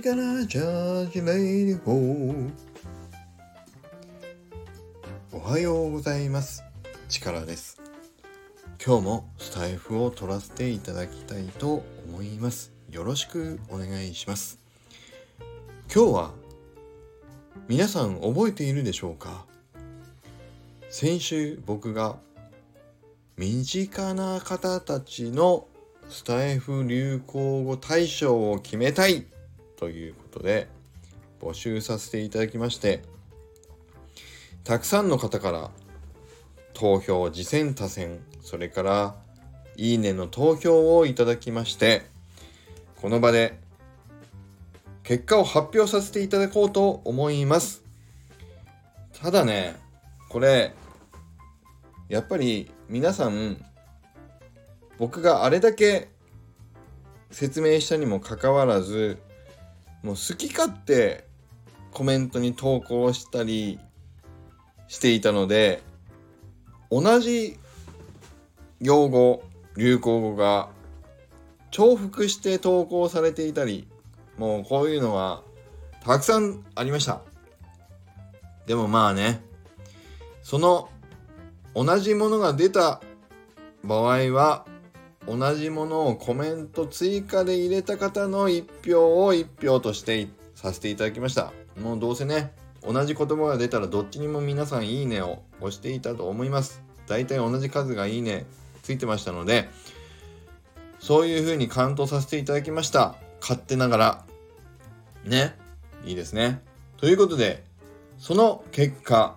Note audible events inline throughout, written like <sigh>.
近なジャージレイディホーおはようございます。力です。今日もスタイフを取らせていただきたいと思います。よろしくお願いします。今日は皆さん覚えているでしょうか？先週僕が身近な方たちのスタイフ流行語大賞を決めたいということで募集させていただきましてたくさんの方から投票次戦多戦それからいいねの投票をいただきましてこの場で結果を発表させていただこうと思います。ただねこれやっぱり皆さん僕があれだけ説明したにもかかわらずもう好き勝手コメントに投稿したりしていたので同じ用語流行語が重複して投稿されていたりもうこういうのはたくさんありました。でもまあねその同じものが出た場合は同じものをコメント追加で入れた方の1票を1票としてさせていただきました。もうどうせね同じ言葉が出たらどっちにも皆さんいいねを押していたと思います。大体同じ数がいいねついてましたのでそういう風にカウントさせていただきました。勝手ながら。ねいいですね。ということでその結果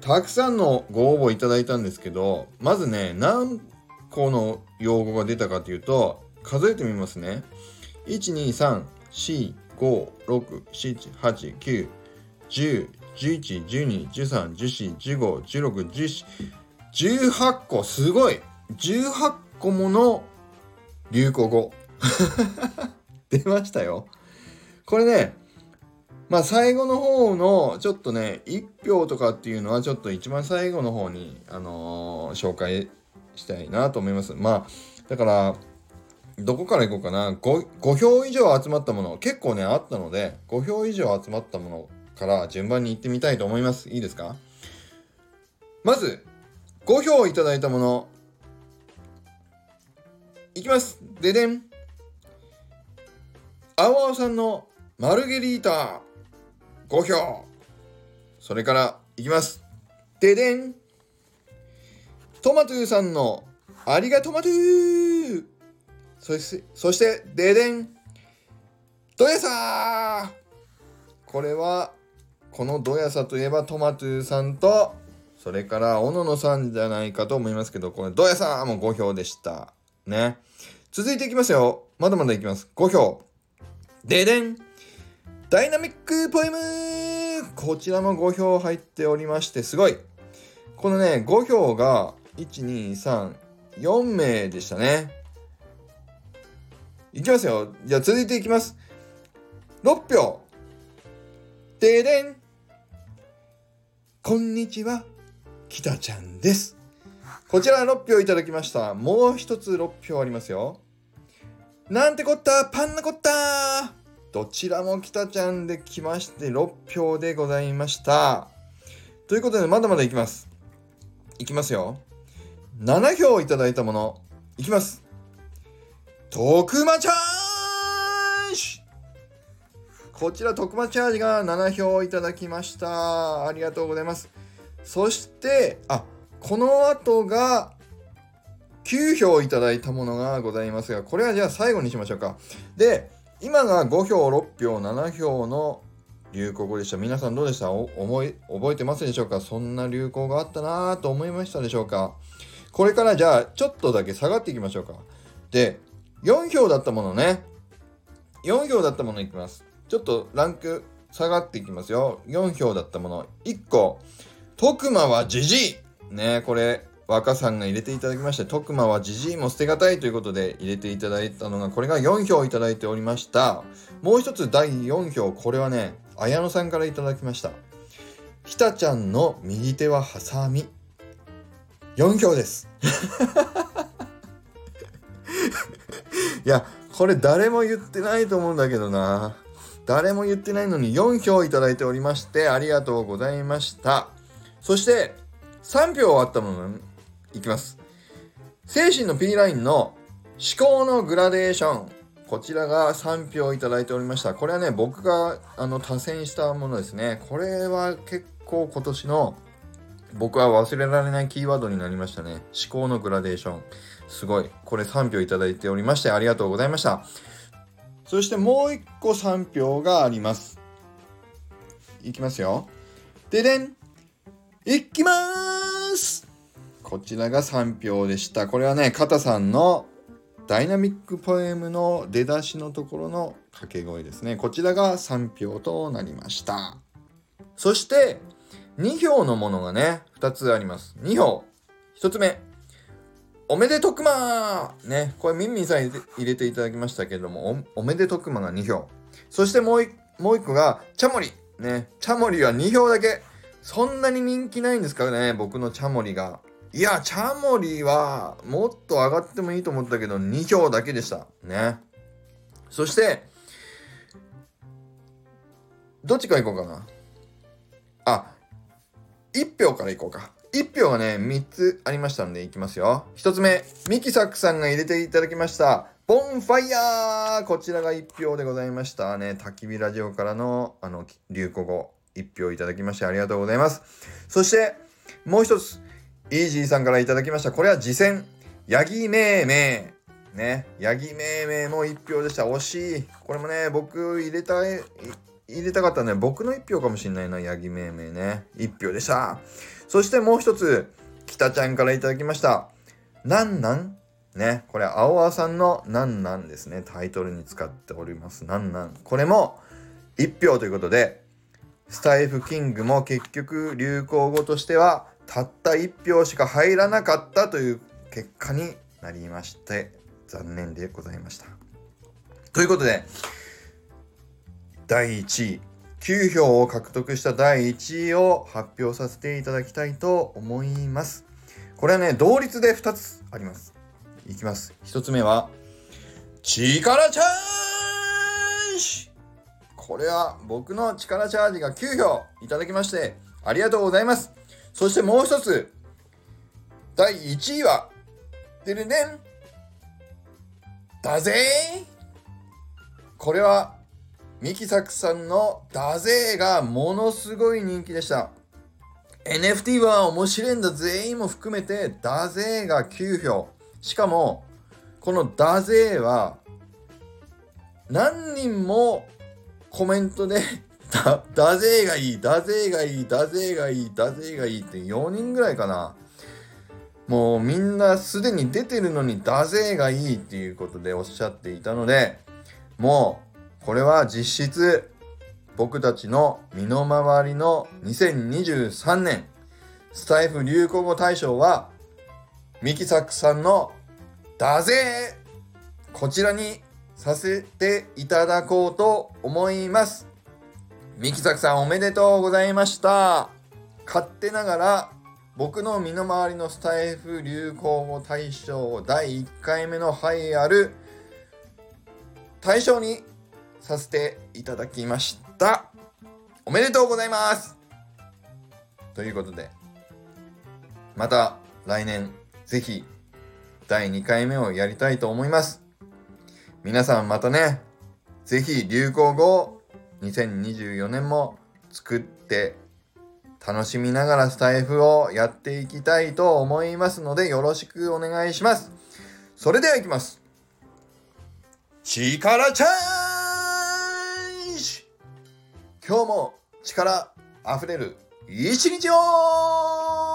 たくさんのご応募いただいたんですけどまずね何個の用語が出たかというと数えてみますね。1234567891011121314151618個すごい。18個もの流行語。<laughs> 出ましたよ。これねまあ最後の方のちょっとね1票とかっていうのはちょっと一番最後の方にあのー、紹介したいなと思います。まあだからどこからいこうかな。5, 5票以上集まったもの結構ねあったので5票以上集まったものから順番に行ってみたいと思います。いいですか？まず5票いただいたもの。いきます。ででん。青青さんのマルゲリータ5票。それからいきます。ででん。トマトゥーさんのありがとマトゥーそしてそしてででんどやさこれはこのどやさといえばトマトゥーさんとそれから小野野さんじゃないかと思いますけどこれどやさも5票でした。ね。続いていきますよ。まだまだいきます。5票ででんダイナミックポエム。こちらも5票入っておりましてすごい。このね5票が1234名でしたね。いきますよ。じゃあ続いていきます。6票ででん。こんにちは。北ちゃんです。こちら6票いただきました。もう一つ6票ありますよ。なんてこった？パンナコッタ。どちらも北ちゃんで来まして6票でございました。ということでまだまだいきます。いきますよ。7票いただいたもの。いきます。徳間チャージ。こちら徳間チャージが7票いただきました。ありがとうございます。そしてあこの後が9票いただいたものがございますがこれはじゃあ最後にしましょうか。で今が5票6票7票の流行語でした。皆さんどうでした？思い覚えてますでしょうか？そんな流行があったなぁと思いましたでしょうか？これからじゃあちょっとだけ下がっていきましょうか。で、4票だったものね。4票だったものいきます。ちょっとランク下がっていきますよ。4票だったもの。1個。徳間はじじいねこれ、若さんが入れていただきまして、徳間はじじいも捨てがたいということで入れていただいたのが、これが4票いただいておりました。もう一つ第4票、これはね、綾野さんからいただきました。ひたちゃんの右手はハサミ。4票です <laughs> いやこれ誰も言ってないと思うんだけどな。誰も言ってないのに4票いただいておりましてありがとうございました。そして3票あったものいきます。精神の P ラインの思考のグラデーション。こちらが3票いただいておりました。これはね、僕があの多選したものですね。これは結構今年の僕は忘れられないキーワードになりましたね。思考のグラデーション。すごい。これ3票いただいておりましてありがとうございました。そしてもう1個3票があります。いきますよ。ででんいきますこちらが3票でした。これはね、カタさんのダイナミックポエムの出だしのところの掛け声ですね。こちらが3票となりました。そして、2票のものがね、2つあります。2票。1つ目。おめでとくまーね、これミンミンさん入れていただきましたけれども、おめでとくまが2票。そしてもうもう1個が、チャモリ。ね、チャモリは2票だけ。そんなに人気ないんですかね、僕のチャモリが。いや、チャモリはもっと上がってもいいと思ったけど、2票だけでした。ね。そして、どっちか行こうかな。あ、1票から行こうか。1票がね、3つありましたんで、いきますよ。1つ目、ミキサックさんが入れていただきました。ボンファイヤーこちらが1票でございましたね。焚き火ラジオからの、あの、流行語、1票いただきましてありがとうございます。そして、もう一つ、イージーさんからいただきました。これは次戦、ヤギめいめい。ね、ヤギめいめいも1票でした。惜しい。これもね、僕入れたい、入れたかったね。僕の1票かもしんないな、ヤギめいめいね。1票でした。そしてもう一つ、北ちゃんから頂きました。なんなん？ね、これ、青青さんのなんなんですね。タイトルに使っております。なんなん？これも1票ということで、スタイフキングも結局流行語としてはたった1票しか入らなかったという結果になりまして、残念でございました。ということで、第1位、9票を獲得した第1位を発表させていただきたいと思います。これはね、同率で2つあります。いきます。1つ目は、力チャージこれは僕の力チャージが9票いただきまして、ありがとうございます。そしてもう一つ、第1位は、でるねんだぜこれはミキサクさんのダゼーがものすごい人気でした。NFT は面白いんだ全員も含めてダゼーが9票。しかも、このダゼーは何人もコメントで <laughs> だ、ダゼーがいい、ダゼーがいい、ダゼーがいい、ダゼーがいいって4人ぐらいかな。もうみんなすでに出てるのにダゼーがいいっていうことでおっしゃっていたので、もうこれは実質僕たちの身の回りの2023年スタイフ流行語大賞はミキサックさんのだぜこちらにさせていただこうと思います。ミキサックさんおめでとうございました。勝手ながら僕の身の回りのスタイフ流行語大賞第1回目の栄えある大賞にさせていただきました。おめでとうございます。ということでまた来年ぜひ第2回目をやりたいと思います。皆さんまたねぜひ流行語を2024年も作って楽しみながらスタイフをやっていきたいと思いますのでよろしくお願いします。それではいきます。力ちゃん今日も力あふれる一日を